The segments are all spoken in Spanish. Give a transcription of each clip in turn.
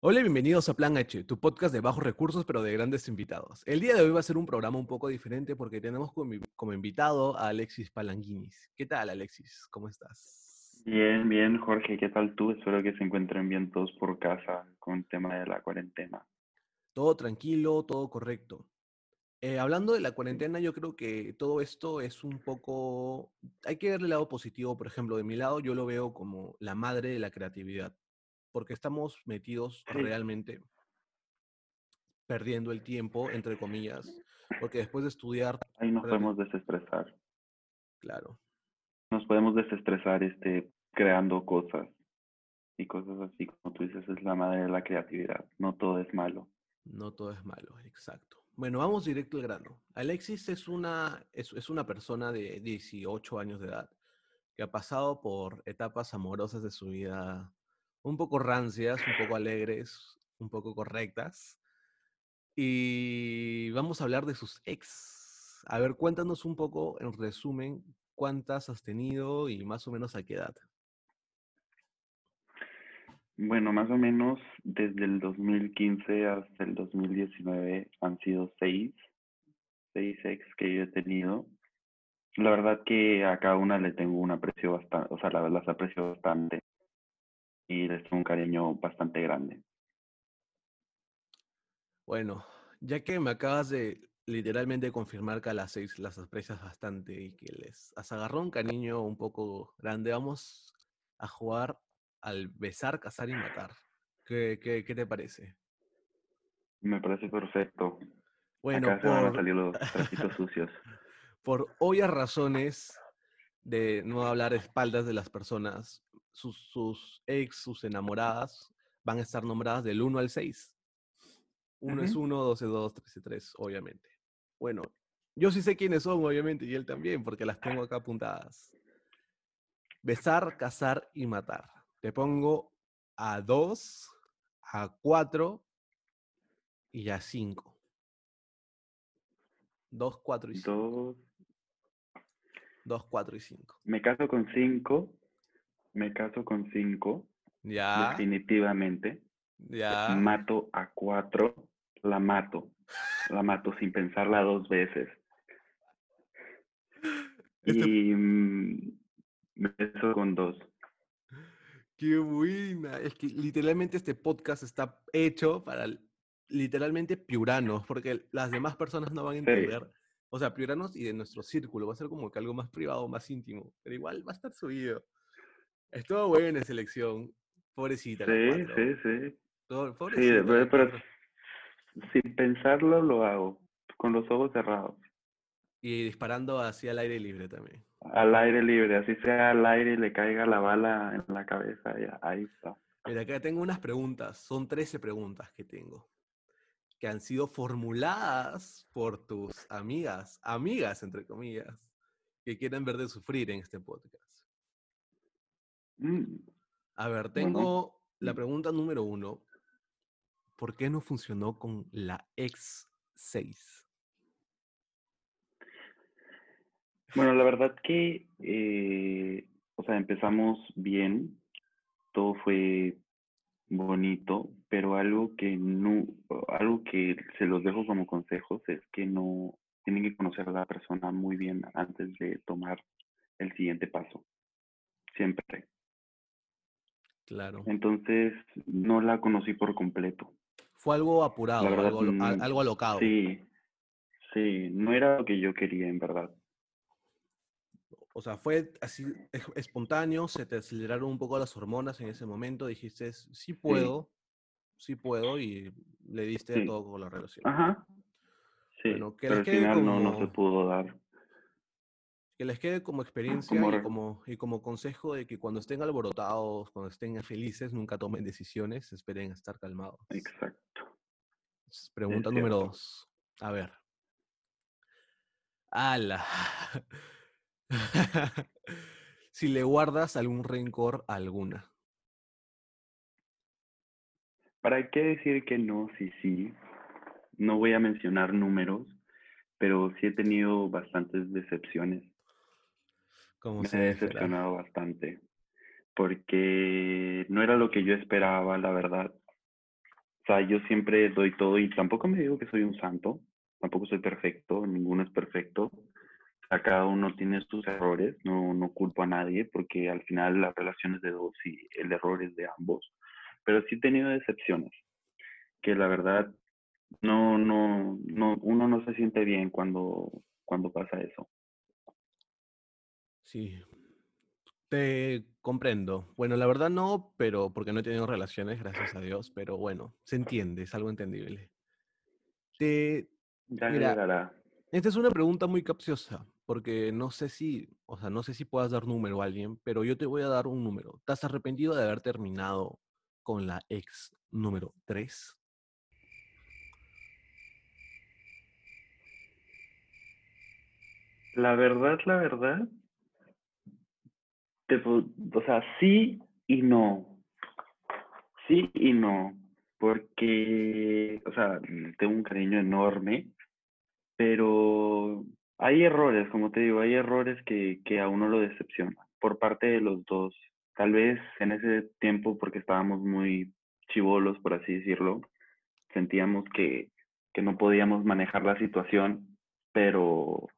Hola y bienvenidos a Plan H, tu podcast de bajos recursos pero de grandes invitados. El día de hoy va a ser un programa un poco diferente porque tenemos como, como invitado a Alexis Palanguinis. ¿Qué tal Alexis? ¿Cómo estás? Bien, bien Jorge, ¿qué tal tú? Espero que se encuentren bien todos por casa con el tema de la cuarentena. Todo tranquilo, todo correcto. Eh, hablando de la cuarentena, yo creo que todo esto es un poco, hay que verle el lado positivo, por ejemplo, de mi lado yo lo veo como la madre de la creatividad porque estamos metidos realmente perdiendo el tiempo, entre comillas, porque después de estudiar... Ahí nos podemos desestresar. Claro. Nos podemos desestresar este, creando cosas y cosas así, como tú dices, es la madre de la creatividad. No todo es malo. No todo es malo, exacto. Bueno, vamos directo al grano. Alexis es una, es, es una persona de 18 años de edad que ha pasado por etapas amorosas de su vida un poco rancias, un poco alegres, un poco correctas. Y vamos a hablar de sus ex. A ver, cuéntanos un poco, en resumen, cuántas has tenido y más o menos a qué edad. Bueno, más o menos desde el 2015 hasta el 2019 han sido seis, seis ex que yo he tenido. La verdad que a cada una le tengo un aprecio bastante, o sea, la, las aprecio bastante y les tengo un cariño bastante grande. Bueno, ya que me acabas de literalmente confirmar que a las seis las aprecias bastante y que les has agarrado un cariño un poco grande, vamos a jugar al besar, cazar y matar. ¿Qué, qué, qué te parece? Me parece perfecto. Bueno, Acá se van a salir los trapitos sucios. Por obvias razones de no hablar espaldas de las personas, sus, ex, sus enamoradas, van a estar nombradas del 1 al 6. 1 es 1, 2 es 2, 3 es 3, obviamente. Bueno, yo sí sé quiénes son, obviamente, y él también, porque las tengo acá apuntadas. Besar, cazar y matar. Te pongo a 2, a 4 y a 5. 2, 4 y 5. 2, 4 y 5. Me caso con 5 me caso con cinco. Ya. Definitivamente. Ya. Mato a cuatro. La mato. La mato sin pensarla dos veces. Este y mm, me caso con dos. Qué buena. Es que literalmente este podcast está hecho para literalmente piuranos, porque las demás personas no van a entender. O sea, piuranos y de nuestro círculo. Va a ser como que algo más privado, más íntimo. Pero igual va a estar subido. Estuvo buena en selección. Pobrecita. Sí, sí, sí. sí, pero, sin pensarlo lo hago, con los ojos cerrados. Y disparando hacia el aire libre también. Al aire libre, así sea al aire y le caiga la bala en la cabeza, ya, ahí está. Mira, acá tengo unas preguntas, son 13 preguntas que tengo, que han sido formuladas por tus amigas, amigas entre comillas, que quieren ver de sufrir en este podcast. Mm. A ver, tengo la pregunta número uno. ¿Por qué no funcionó con la X6? Bueno, la verdad que, eh, o sea, empezamos bien, todo fue bonito, pero algo que no, algo que se los dejo como consejos es que no tienen que conocer a la persona muy bien antes de tomar el siguiente paso. Siempre. Claro. Entonces no la conocí por completo. Fue algo apurado, algo, algo alocado. Sí, sí, no era lo que yo quería en verdad. O sea, fue así espontáneo, se te aceleraron un poco las hormonas en ese momento, dijiste, sí puedo, sí, puedo, y le diste todo con la relación. Ajá. Sí, pero al final no, no se pudo dar que les quede como experiencia y como, y como consejo de que cuando estén alborotados, cuando estén felices, nunca tomen decisiones, esperen a estar calmados. Exacto. Pregunta número dos. A ver. ¡Hala! si le guardas algún rencor a alguna. ¿Para qué decir que no? Sí, sí. No voy a mencionar números, pero sí he tenido bastantes decepciones me he decepcionado bastante porque no era lo que yo esperaba, la verdad. sea, yo siempre doy todo y tampoco me digo que soy un santo, tampoco soy perfecto, ninguno es perfecto. O cada uno tiene sus errores, no, no culpo a nadie porque al final la relación es de dos y el error es de ambos. Pero sí he tenido decepciones, que la verdad no, no, no, uno no se siente bien cuando, cuando pasa eso. Sí, te comprendo. Bueno, la verdad no, pero porque no he tenido relaciones, gracias a Dios, pero bueno, se entiende, es algo entendible. Te, ya mira, esta es una pregunta muy capciosa, porque no sé si, o sea, no sé si puedas dar número a alguien, pero yo te voy a dar un número. ¿Estás arrepentido de haber terminado con la ex número 3? La verdad, la verdad, o sea, sí y no. Sí y no. Porque, o sea, tengo un cariño enorme, pero hay errores, como te digo, hay errores que, que a uno lo decepciona por parte de los dos. Tal vez en ese tiempo, porque estábamos muy chivolos, por así decirlo, sentíamos que, que no podíamos manejar la situación, pero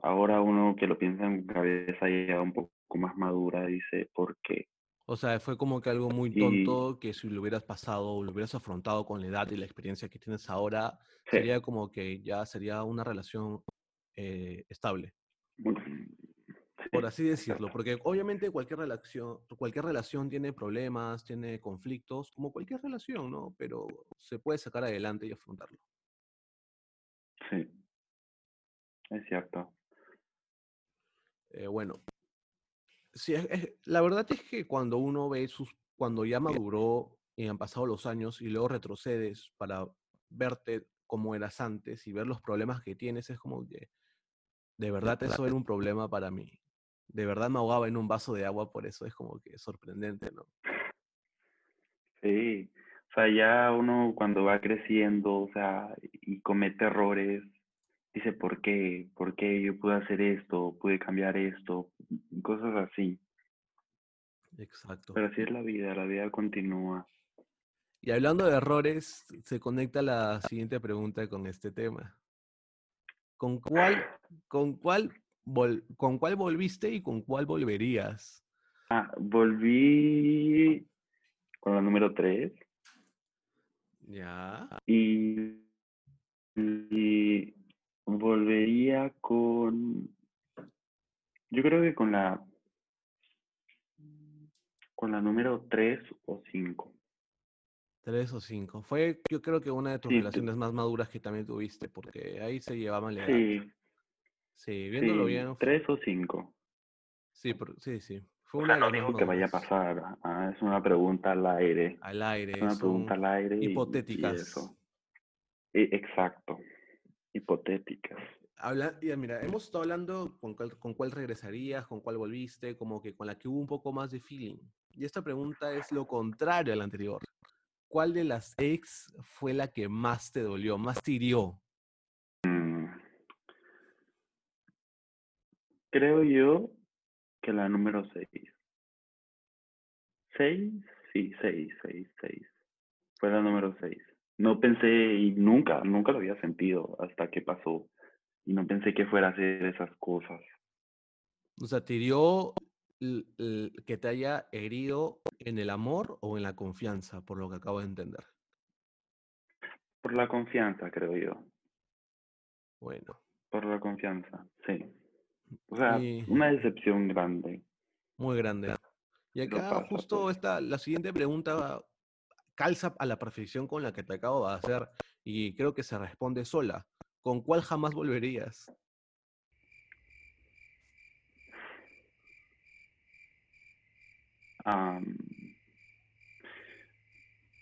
ahora uno que lo piensa en cabeza ya un poco más madura dice por qué. O sea, fue como que algo muy tonto que si lo hubieras pasado o lo hubieras afrontado con la edad y la experiencia que tienes ahora, sería como que ya sería una relación eh, estable. Por así decirlo, porque obviamente cualquier relación, cualquier relación tiene problemas, tiene conflictos, como cualquier relación, ¿no? Pero se puede sacar adelante y afrontarlo. Sí, es cierto. Eh, bueno, sí, la verdad es que cuando uno ve sus, cuando ya maduró y han pasado los años y luego retrocedes para verte como eras antes y ver los problemas que tienes, es como que de verdad eso era un problema para mí. De verdad me ahogaba en un vaso de agua, por eso es como que sorprendente, ¿no? Sí, o sea, ya uno cuando va creciendo, o sea, y comete errores, dice, ¿por qué? ¿Por qué yo pude hacer esto? ¿Pude cambiar esto? Cosas así. Exacto. Pero así es la vida, la vida continúa. Y hablando de errores, se conecta la siguiente pregunta con este tema. ¿Con cuál, con cuál, con cuál volviste y con cuál volverías? Ah, volví con la número 3. Ya. y Volvería con. Yo creo que con la. Con la número 3 o 5. 3 o 5. Fue, yo creo que una de tus relaciones más maduras que también tuviste, porque ahí se llevaban la Sí. Sí, viéndolo bien. 3 o 5. Sí, sí, sí. Fue una no digo que vaya a pasar. Ah, es una pregunta al aire. Al aire. Es una pregunta al aire. Hipotéticas. E, exacto hipotéticas. Habla, ya mira, hemos estado hablando con cuál, con cuál regresarías, con cuál volviste, como que con la que hubo un poco más de feeling. Y esta pregunta es lo contrario a la anterior. ¿Cuál de las ex fue la que más te dolió, más te hirió? Mm. Creo yo que la número 6. 6, sí, 6, 6, 6. Fue la número 6 no pensé y nunca, nunca lo había sentido hasta que pasó. Y no pensé que fuera a hacer esas cosas. O sea, ¿te hirió que te haya herido en el amor o en la confianza, por lo que acabo de entender? Por la confianza, creo yo. Bueno. Por la confianza, sí. O sea, una decepción grande. Muy grande. Y acá justo pues. está la siguiente pregunta calza a la perfección con la que te acabo de hacer y creo que se responde sola. ¿Con cuál jamás volverías?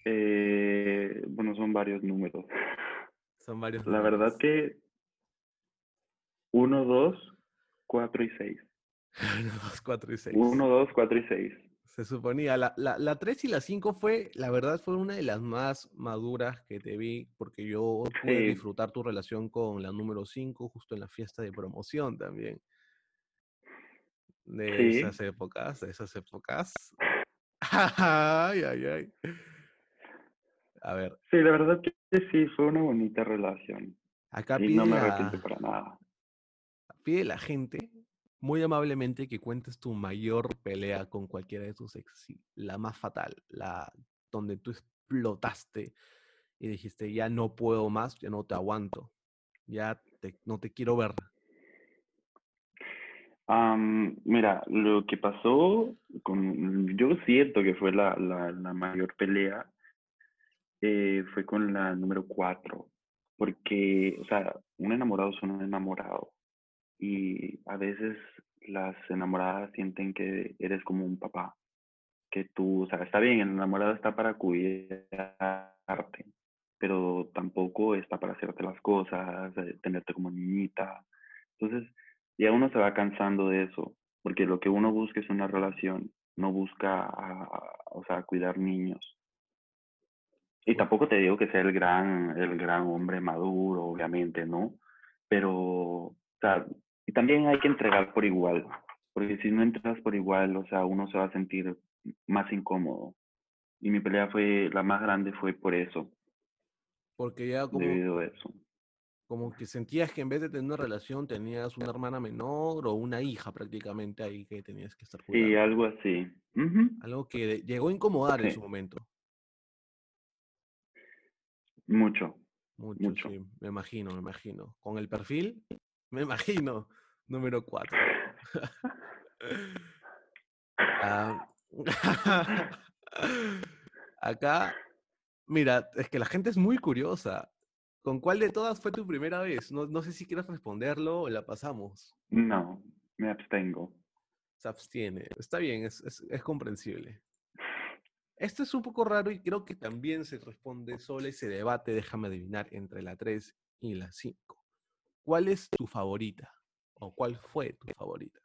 Eh, bueno, son varios números. Son varios. La verdad que 1, 2, 4 y 6. 1, 2, 4 y 6. 1, 2, 4 y 6. Se suponía. La, la, la 3 y la 5 fue, la verdad, fue una de las más maduras que te vi, porque yo pude disfrutar tu relación con la número 5 justo en la fiesta de promoción también. De esas épocas, de esas épocas. ay, ay, ay. A ver, Sí, la verdad que sí, fue una bonita relación. acá Y pide no me la, arrepiento para nada. pide la gente muy amablemente que cuentes tu mayor pelea con cualquiera de tus ex, la más fatal, la donde tú explotaste y dijiste, ya no puedo más, ya no te aguanto, ya te- no te quiero ver. Am, mira, lo que pasó con, yo siento que fue la, la, la mayor pelea, eh, fue con la número cuatro, porque, o sea, un enamorado es un enamorado y a veces las enamoradas sienten que eres como un papá, que tú, o sea, está bien, el enamorado está para cuidarte, pero tampoco está para hacerte las cosas, eh, tenerte como niñita. Entonces, ya uno se va cansando de eso, porque lo que uno busca es una relación, no busca, a- a- o sea, cuidar niños. Y tampoco te digo que sea el gran, el gran hombre maduro, obviamente, ¿no? Pero, o sea, y también hay que entregar por igual, porque si no entras por igual, o sea, uno se va a sentir más incómodo. Y mi pelea fue, la más grande fue por eso, Porque ya como, debido a eso. como que sentías que en vez de tener una relación tenías una hermana menor o una hija prácticamente ahí que tenías que estar Y cuidando. algo así. Algo que llegó a incomodar en Sí. su momento. Mucho. Mucho, Mucho. sí, me imagino, me imagino. Con el perfil, me imagino, número 4. Acá, mira, es que la gente es muy curiosa. ¿Con cuál de todas fue tu primera vez? No, no sé si quieres responderlo o la pasamos. No, me abstengo. Se abstiene. Está bien, es, es, es comprensible. Esto es un poco raro y creo que también se responde solo y se debate, déjame adivinar, entre la 3 y la 5. ¿Cuál es tu favorita? ¿O cuál fue tu favorita?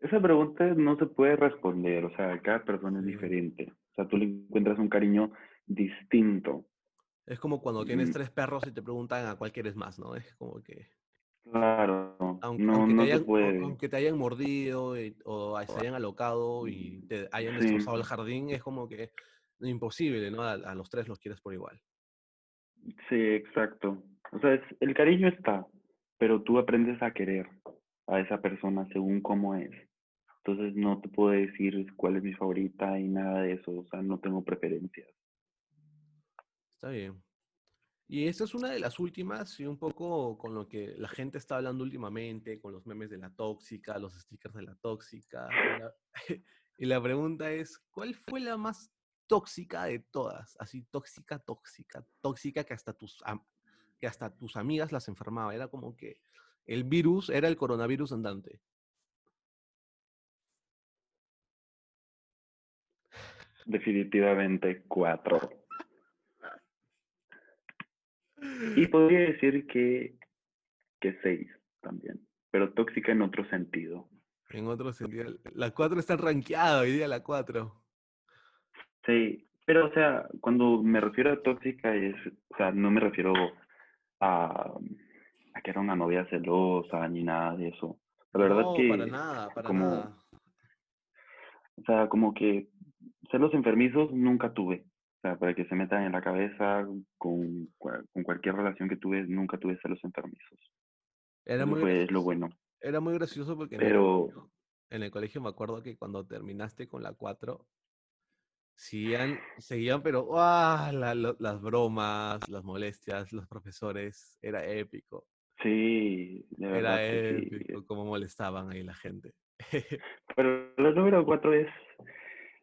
Esa pregunta no se puede responder, o sea, cada persona es diferente. O sea, tú le encuentras un cariño distinto. Es como cuando tienes Mm. tres perros y te preguntan a cuál quieres más, ¿no? Es como que, Claro, aunque, no, aunque no te, se hayan, puede. aunque te hayan mordido y- o se hayan alocado y te hayan Sí. destrozado el jardín, es como que imposible, ¿no? A, a los tres los quieres por igual. Sí, exacto. O sea, es- el cariño está, pero tú aprendes a querer a esa persona según cómo es. Entonces no te puedo decir cuál es mi favorita y nada de eso. O sea, no tengo preferencias. Está bien. Y esta es una de las últimas y un poco con lo que la gente está hablando últimamente, con los memes de la tóxica, los stickers de la tóxica. Y la, y la pregunta es, ¿cuál fue la más tóxica de todas? Así, tóxica, tóxica, tóxica que hasta tus, que hasta tus amigas las enfermaba. Era como que el virus era el coronavirus andante. Definitivamente cuatro. Y podría decir que, que seis también, pero tóxica en otro sentido. En otro sentido, la 4 está rankeada hoy día, la 4. Sí, pero o sea, cuando me refiero a tóxica es, o sea, no me refiero a, a que era una novia celosa ni nada de eso. La verdad no, que para nada, para como, nada. o sea, como que celos enfermizos nunca tuve. O sea, para que se metan en la cabeza con, con cualquier relación que tuve, nunca tuve celos enfermizos. Era muy, fue lo gracioso, bueno. era muy gracioso porque en el, Pero colegio, en el colegio me acuerdo que cuando terminaste con la 4, seguían, seguían pero ¡ah! la- las bromas, las molestias, los profesores, era épico. sí, de verdad Era que sí. épico cómo molestaban ahí la gente. Pero la número cuatro es,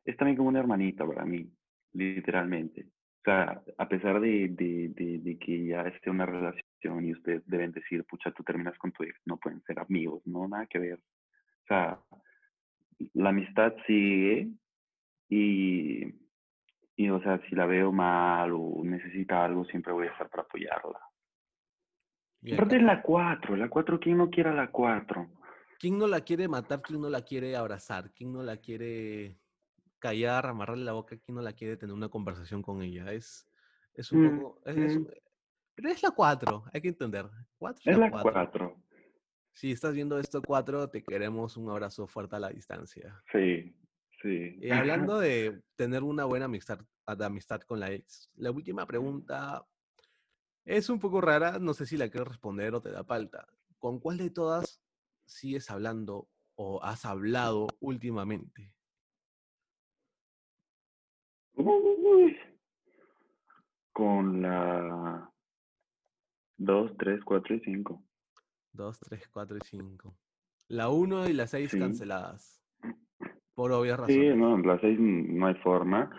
es también como una hermanita para mí, literalmente. O sea, a pesar de, de, de, de que ya esté una relación y ustedes deben decir, pucha, tú terminas con tu ex, no pueden ser amigos, no, nada que ver. O sea, la amistad sigue y, y, o sea, si la veo mal o necesita algo, siempre voy a estar para apoyarla. Y Aparte es la cuatro, la cuatro, ¿quién no quiere a la cuatro? ¿quién no la quiere matar? ¿Quién no la quiere abrazar? ¿Quién no la quiere callar, amarrarle la boca? ¿Quién no la quiere tener una conversación con ella? Es, es un Mm, poco... es- es- mm, pero es la 4, hay que entender. 4 es es la la 4. cuatro. Si estás viendo esto 4, te queremos un abrazo fuerte a la distancia. Sí, Sí. Y hablando de tener una buena amistad, de amistad con la ex, la última pregunta es un poco rara, no sé si la quieres responder o te da falta. ¿Con cuál de todas sigues hablando o has hablado últimamente? Con la 2, 3, 4 y 5. 2, 3, 4 y 5. La 1 y la 6 Sí. canceladas. Por obvias Sí, no, la 6 no hay forma.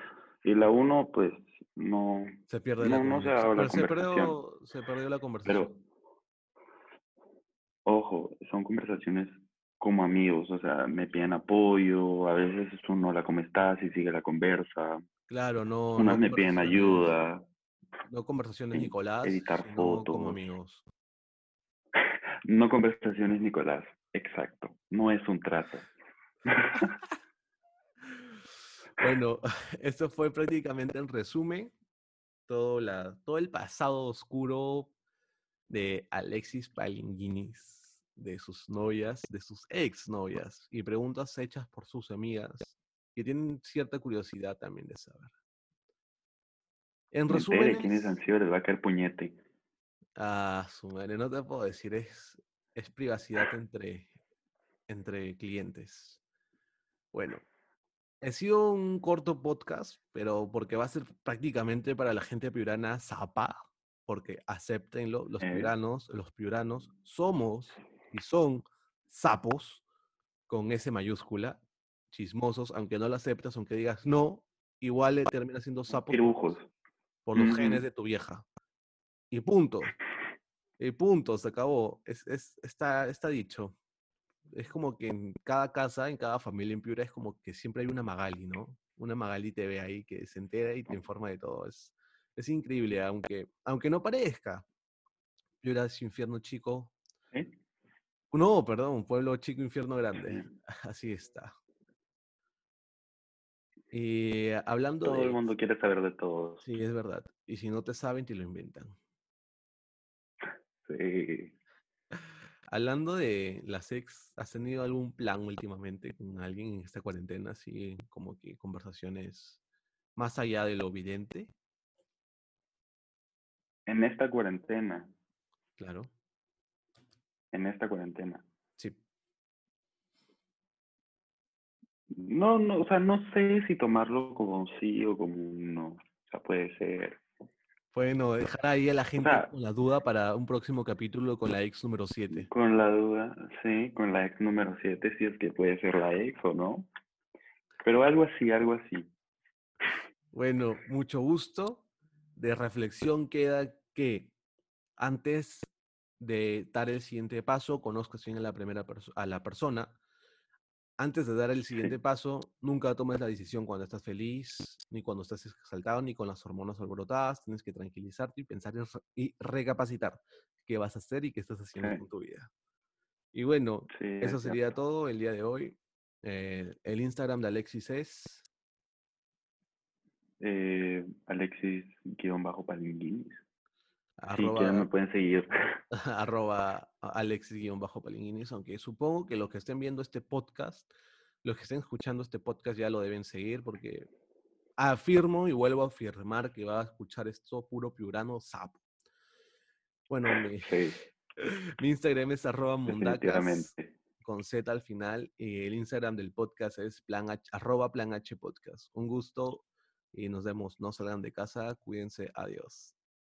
Y la 1, pues, no. Se pierde la No, no se Pero se perdió, se perdió la conversación. Pero, ojo, son conversaciones como amigos, o sea, me piden apoyo, a veces es un hola, ¿cómo estás? Y sigue la conversa. claro, no. Unas no me piden ayuda. No conversaciones Nicolás, editar sino como fotos. amigos. No conversaciones, Nicolás. Exacto. No es un trato. Bueno, esto fue prácticamente el resumen, todo, la, todo el pasado oscuro de Alexis Palinguinis, de sus novias, de sus ex novias, y preguntas hechas por sus amigas, que tienen cierta curiosidad también de saber. En resumen, quiénes han sido, les va a caer puñete. ah, su madre, no te puedo decir, es, es privacidad entre, entre clientes. Bueno, Ha sido un corto podcast, pero porque va a ser prácticamente para la gente piurana zapa, porque acéptenlo, los piuranos, los piuranos somos y son sapos con S mayúscula, chismosos, aunque no lo aceptes, aunque digas no, igual termina siendo sapo Pirujos. por los genes Ujú. de tu vieja. Y punto. Y punto, se acabó. Es, es- está, está dicho. Es como que en cada casa, en cada familia en Piura, es como que siempre hay una Magali, ¿no? Una Magali TV ahí que se entera y te informa de todo. Es, es increíble, aunque, aunque no parezca. Piura es infierno chico. ¿Eh? No, perdón, pueblo chico, infierno grande. Sí. Así está. Y hablando Todo de... el mundo quiere saber de todos. Sí, es verdad. Y si no te saben, te lo inventan. Sí. Hablando de las ex, ¿has tenido algún plan últimamente con alguien en esta cuarentena? Así como que conversaciones más allá de lo evidente, En esta cuarentena, claro. en esta cuarentena. Sí. No, no, o sea, no sé si tomarlo como un sí o como un no. O sea, puede ser. Bueno, dejar ahí a la gente sea- con la duda para un próximo capítulo con la ex número 7. Con la duda, sí, con la ex número 7, si es que puede ser la ex o no. Pero algo así, algo así. Bueno, mucho gusto. De reflexión queda que antes de dar el siguiente paso, conozcas bien a la primera perso- a la persona. Antes de dar el siguiente paso, nunca tomes la decisión cuando estás feliz, ni cuando estás exaltado, ni con las hormonas alborotadas. Tienes que tranquilizarte y pensar y re- y recapacitar qué vas a hacer y qué estás haciendo Sí. con tu vida. Y bueno, Sí, eso es sería cierto. todo el día de hoy. Eh, el Instagram de Alexis es Eh, Alexis-Palinguinis. Sí, arroba, que ya me pueden seguir. arroba alexis-palinguinis, aunque supongo que los que estén viendo este podcast, los que estén escuchando este podcast ya lo deben seguir porque afirmo y vuelvo a afirmar que va a escuchar esto puro piurano sapo. Bueno, mi, Sí, mi Instagram es arroba mundacas con Z al final y el Instagram del podcast es plan H- arroba plan H podcast. Un gusto y nos vemos. No salgan de casa, cuídense, adiós.